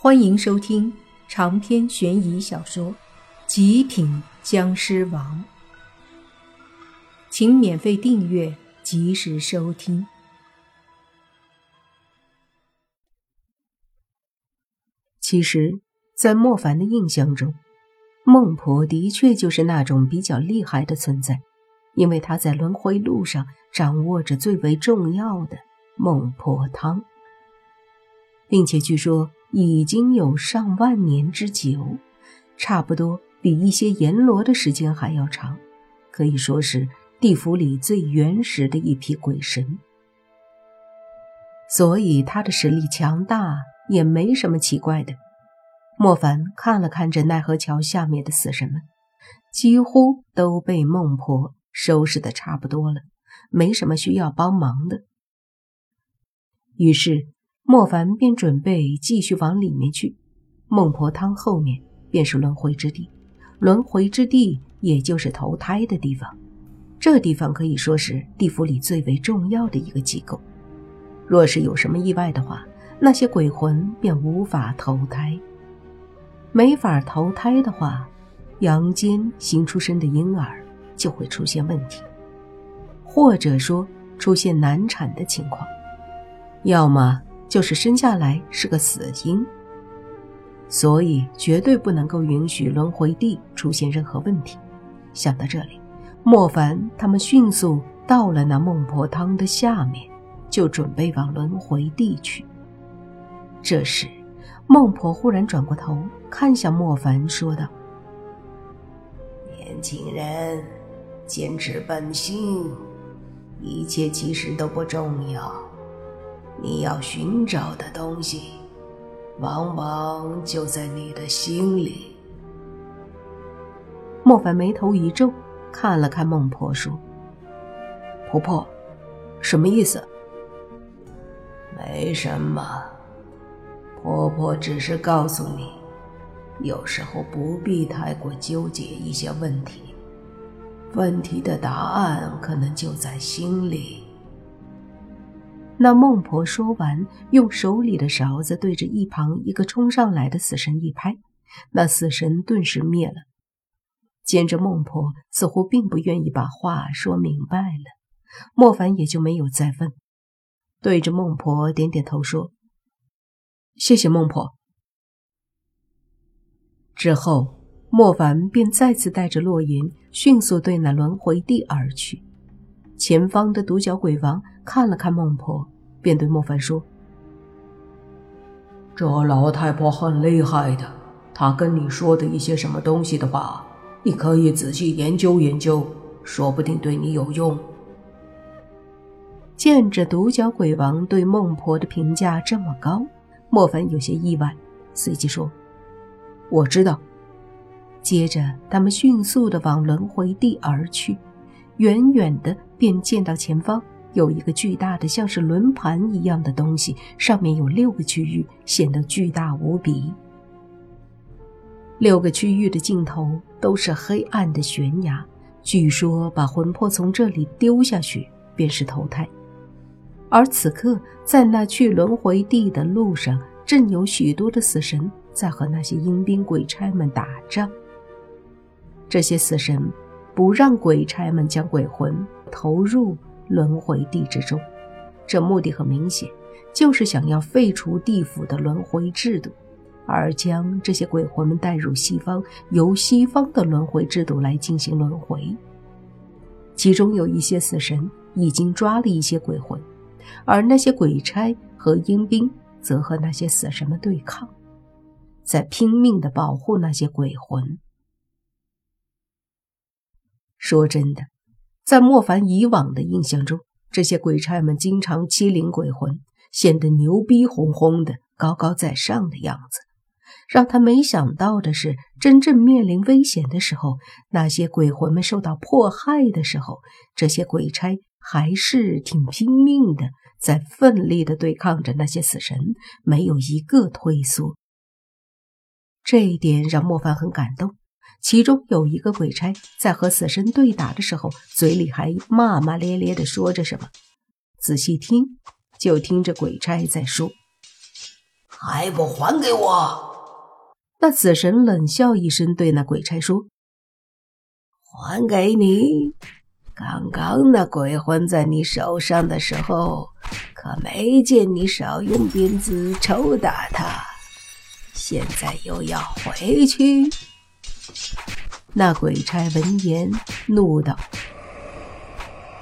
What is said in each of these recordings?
欢迎收听长篇悬疑小说《极品僵尸王》，请免费订阅，及时收听。其实，在莫凡的印象中，孟婆的确就是那种比较厉害的存在，因为她在轮回路上掌握着最为重要的孟婆汤，并且据说。已经有上万年之久，差不多比一些阎罗的时间还要长，可以说是地府里最原始的一批鬼神。所以他的实力强大也没什么奇怪的。莫凡看了看这奈何桥下面的死神们，几乎都被孟婆收拾的差不多了，没什么需要帮忙的。于是。莫凡便准备继续往里面去，孟婆汤后面便是轮回之地，轮回之地也就是投胎的地方。这地方可以说是地府里最为重要的一个机构。若是有什么意外的话，那些鬼魂便无法投胎。没法投胎的话，阳间新出生的婴儿就会出现问题，或者说出现难产的情况，要么。就是生下来是个死婴，所以绝对不能够允许轮回地出现任何问题。想到这里，莫凡他们迅速到了那孟婆汤的下面，就准备往轮回地去。这时，孟婆忽然转过头看向莫凡，说道：“年轻人，坚持本心，一切其实都不重要。”你要寻找的东西，往往就在你的心里。莫凡眉头一皱，看了看孟婆，说：“婆婆，什么意思？”“没什么，婆婆只是告诉你，有时候不必太过纠结一些问题，问题的答案可能就在心里。”那孟婆说完，用手里的勺子对着一旁一个冲上来的死神一拍，那死神顿时灭了。见着孟婆似乎并不愿意把话说明白了，莫凡也就没有再问，对着孟婆点点头说：“谢谢孟婆。”之后，莫凡便再次带着洛言迅速对那轮回地而去。前方的独角鬼王看了看孟婆，便对莫凡说：“这老太婆很厉害的，她跟你说的一些什么东西的话，你可以仔细研究研究，说不定对你有用。”见着独角鬼王对孟婆的评价这么高，莫凡有些意外，随即说：“我知道。”接着，他们迅速的往轮回地而去。远远的便见到前方有一个巨大的像是轮盘一样的东西，上面有六个区域，显得巨大无比。六个区域的尽头都是黑暗的悬崖，据说把魂魄从这里丢下去便是投胎。而此刻在那去轮回地的路上，正有许多的死神在和那些阴兵鬼差们打仗。这些死神。不让鬼差们将鬼魂投入轮回地之中，这目的很明显，就是想要废除地府的轮回制度，而将这些鬼魂们带入西方，由西方的轮回制度来进行轮回。其中有一些死神已经抓了一些鬼魂，而那些鬼差和阴兵则和那些死神们对抗，在拼命地保护那些鬼魂。说真的，在莫凡以往的印象中，这些鬼差们经常欺凌鬼魂，显得牛逼哄哄的、高高在上的样子。让他没想到的是，真正面临危险的时候，那些鬼魂们受到迫害的时候，这些鬼差还是挺拼命的，在奋力的对抗着那些死神，没有一个退缩。这一点让莫凡很感动。其中有一个鬼差在和死神对打的时候，嘴里还骂骂咧咧地说着什么。仔细听，就听着鬼差在说：“还不还给我？那死神冷笑一声，对那鬼差说：“还给你。刚刚那鬼魂在你手上的时候，可没见你少用鞭子抽打他。现在又要回去？”那鬼差闻言怒道：“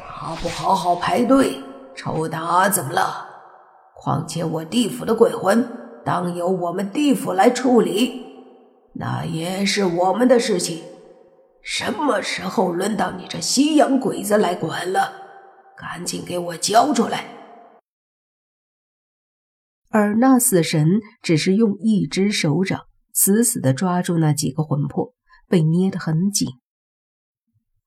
他不好好排队，抽打怎么了？况且我地府的鬼魂，当由我们地府来处理，那也是我们的事情。什么时候轮到你这西洋鬼子来管了？赶紧给我交出来！”而那死神只是用一只手掌死死地抓住那几个魂魄。被捏得很紧，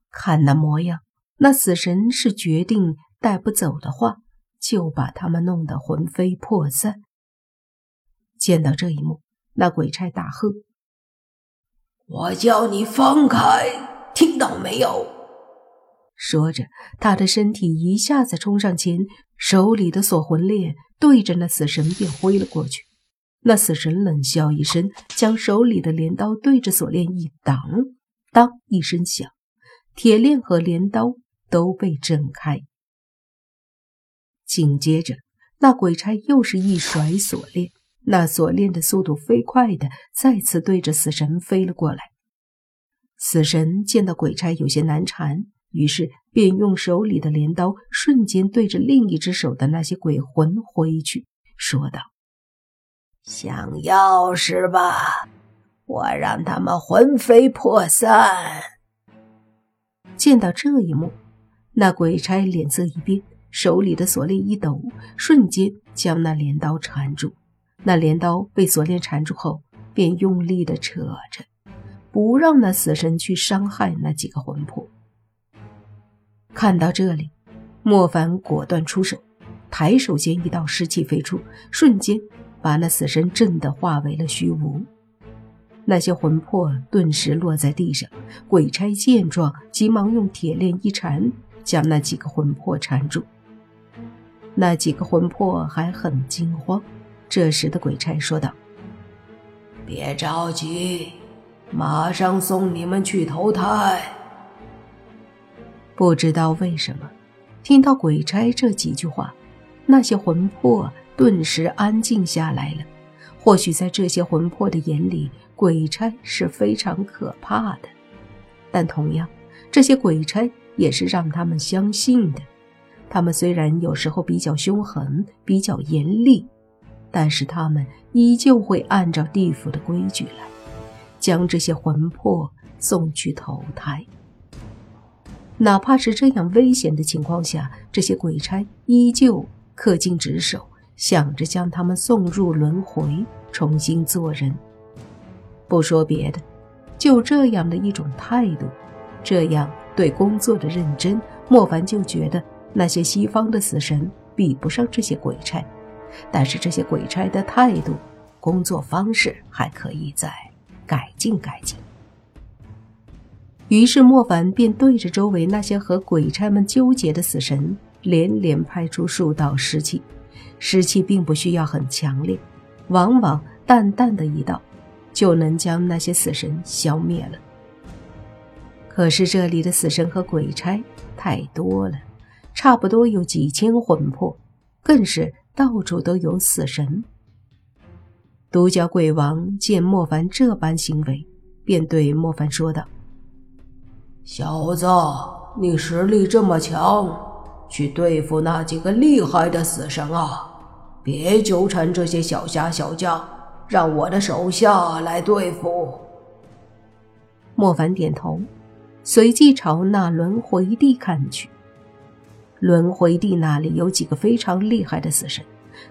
看那模样，那死神是决定带不走的话，就把他们弄得魂飞魄散。见到这一幕，那鬼差大喝：“我叫你放开，听到没有？”说着，他的身体一下子冲上前，手里的锁魂链对着那死神便挥了过去。那死神冷笑一声，将手里的镰刀对着锁链一挡，当一声响，铁链和镰刀都被震开。紧接着，那鬼差又是一甩锁链，那锁链的速度飞快的再次对着死神飞了过来。死神见到鬼差有些难缠，于是便用手里的镰刀瞬间对着另一只手的那些鬼魂挥去，说道。想要是吧？我让他们魂飞魄散。见到这一幕，那鬼差脸色一变，手里的锁链一抖，瞬间将那镰刀缠住。那镰刀被锁链缠住后，便用力的扯着，不让那死神去伤害那几个魂魄。看到这里，莫凡果断出手，抬手间一道湿气飞出，瞬间。把那死神震得化为了虚无，那些魂魄顿时落在地上。鬼差见状，急忙用铁链一缠，将那几个魂魄缠住。那几个魂魄还很惊慌。这时的鬼差说道：“别着急，马上送你们去投胎。”不知道为什么，听到鬼差这几句话，那些魂魄。顿时安静下来了。或许在这些魂魄的眼里，鬼差是非常可怕的，但同样，这些鬼差也是让他们相信的。他们虽然有时候比较凶狠、比较严厉，但是他们依旧会按照地府的规矩来，将这些魂魄送去投胎。哪怕是这样危险的情况下，这些鬼差依旧恪尽职守。想着将他们送入轮回，重新做人。不说别的，就这样的一种态度，这样对工作的认真，莫凡就觉得那些西方的死神比不上这些鬼差。但是这些鬼差的态度、工作方式还可以再改进改进。于是莫凡便对着周围那些和鬼差们纠结的死神，连连拍出数道尸气。湿气并不需要很强烈，往往淡淡的一道，就能将那些死神消灭了。可是这里的死神和鬼差太多了，差不多有几千魂魄，更是到处都有死神。独角鬼王见莫凡这般行为，便对莫凡说道：“小子，你实力这么强，去对付那几个厉害的死神啊！”别纠缠这些小虾小将，让我的手下来对付。莫凡点头，随即朝那轮回地看去。轮回地那里有几个非常厉害的死神，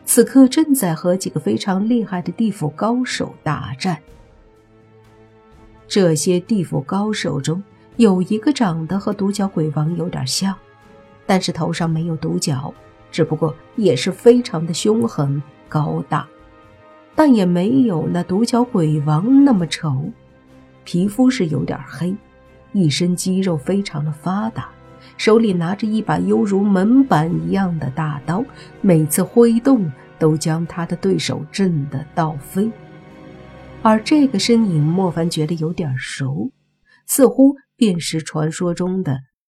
此刻正在和几个非常厉害的地府高手大战。这些地府高手中有一个长得和独角鬼王有点像，但是头上没有独角。只不过也是非常的凶狠高大，但也没有那独角鬼王那么丑。皮肤是有点黑，一身肌肉非常的发达，手里拿着一把犹如门板一样的大刀，每次挥动都将他的对手震得倒飞。而这个身影，莫凡觉得有点熟，似乎便是传说中的